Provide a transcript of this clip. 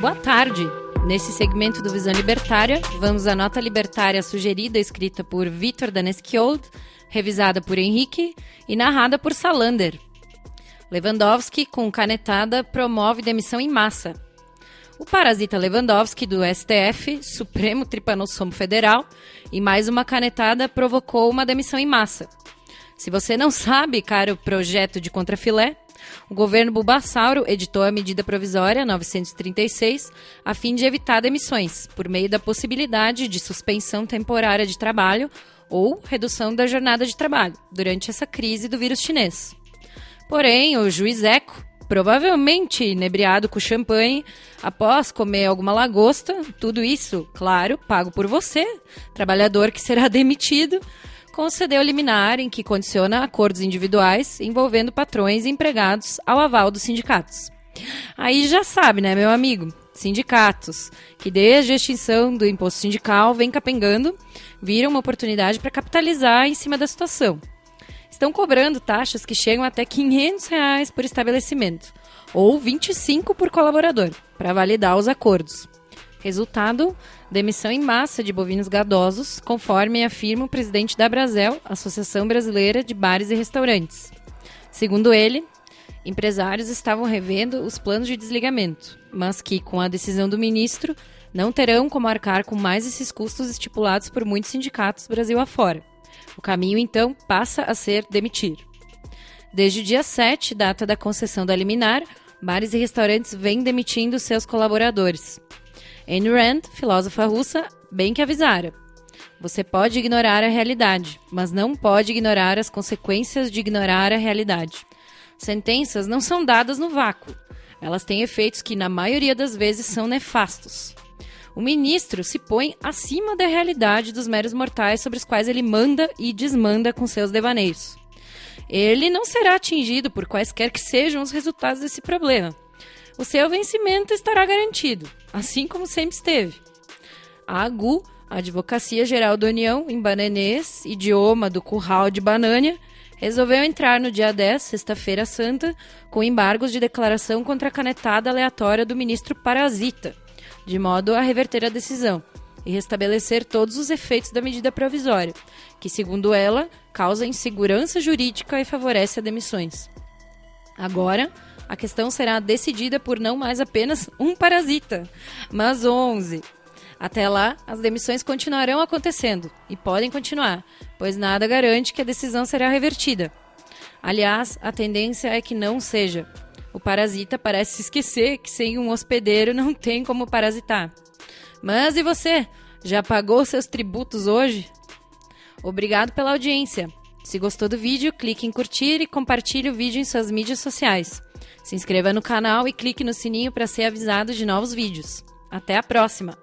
Boa tarde! Nesse segmento do Visão Libertária, vamos à nota libertária sugerida escrita por Vitor Daneskiold, revisada por Henrique e narrada por Salander. Lewandowski, com canetada, promove demissão em massa. O parasita Lewandowski, do STF, Supremo Tripanossomo Federal, e mais uma canetada provocou uma demissão em massa. Se você não sabe, caro projeto de contrafilé, o governo Bulbasauro editou a medida provisória 936 a fim de evitar demissões, por meio da possibilidade de suspensão temporária de trabalho ou redução da jornada de trabalho durante essa crise do vírus chinês. Porém, o juiz Eco, provavelmente inebriado com champanhe, após comer alguma lagosta, tudo isso, claro, pago por você, trabalhador que será demitido, concedeu liminar em que condiciona acordos individuais envolvendo patrões e empregados ao aval dos sindicatos. Aí já sabe, né, meu amigo? Sindicatos, que desde a extinção do imposto sindical vem capengando, viram uma oportunidade para capitalizar em cima da situação. Estão cobrando taxas que chegam até 500 reais por estabelecimento, ou 25 por colaborador, para validar os acordos. Resultado: demissão em massa de bovinos gadosos, conforme afirma o presidente da Brasel, Associação Brasileira de Bares e Restaurantes. Segundo ele, empresários estavam revendo os planos de desligamento, mas que, com a decisão do ministro, não terão como arcar com mais esses custos estipulados por muitos sindicatos Brasil afora. O caminho, então, passa a ser demitir. Desde o dia 7, data da concessão da liminar, bares e restaurantes vêm demitindo seus colaboradores. Ayn Rand, filósofa russa, bem que avisara. Você pode ignorar a realidade, mas não pode ignorar as consequências de ignorar a realidade. Sentenças não são dadas no vácuo. Elas têm efeitos que, na maioria das vezes, são nefastos. O ministro se põe acima da realidade dos meros mortais sobre os quais ele manda e desmanda com seus devaneios. Ele não será atingido por quaisquer que sejam os resultados desse problema o seu vencimento estará garantido, assim como sempre esteve. A AGU, a Advocacia Geral da União, em bananês, idioma do curral de Banânia, resolveu entrar no dia 10, sexta-feira santa, com embargos de declaração contra a canetada aleatória do ministro Parasita, de modo a reverter a decisão e restabelecer todos os efeitos da medida provisória, que, segundo ela, causa insegurança jurídica e favorece a demissões. Agora, a questão será decidida por não mais apenas um parasita, mas 11. Até lá, as demissões continuarão acontecendo e podem continuar, pois nada garante que a decisão será revertida. Aliás, a tendência é que não seja. O parasita parece esquecer que sem um hospedeiro não tem como parasitar. Mas e você? Já pagou seus tributos hoje? Obrigado pela audiência. Se gostou do vídeo, clique em curtir e compartilhe o vídeo em suas mídias sociais. Se inscreva no canal e clique no sininho para ser avisado de novos vídeos. Até a próxima!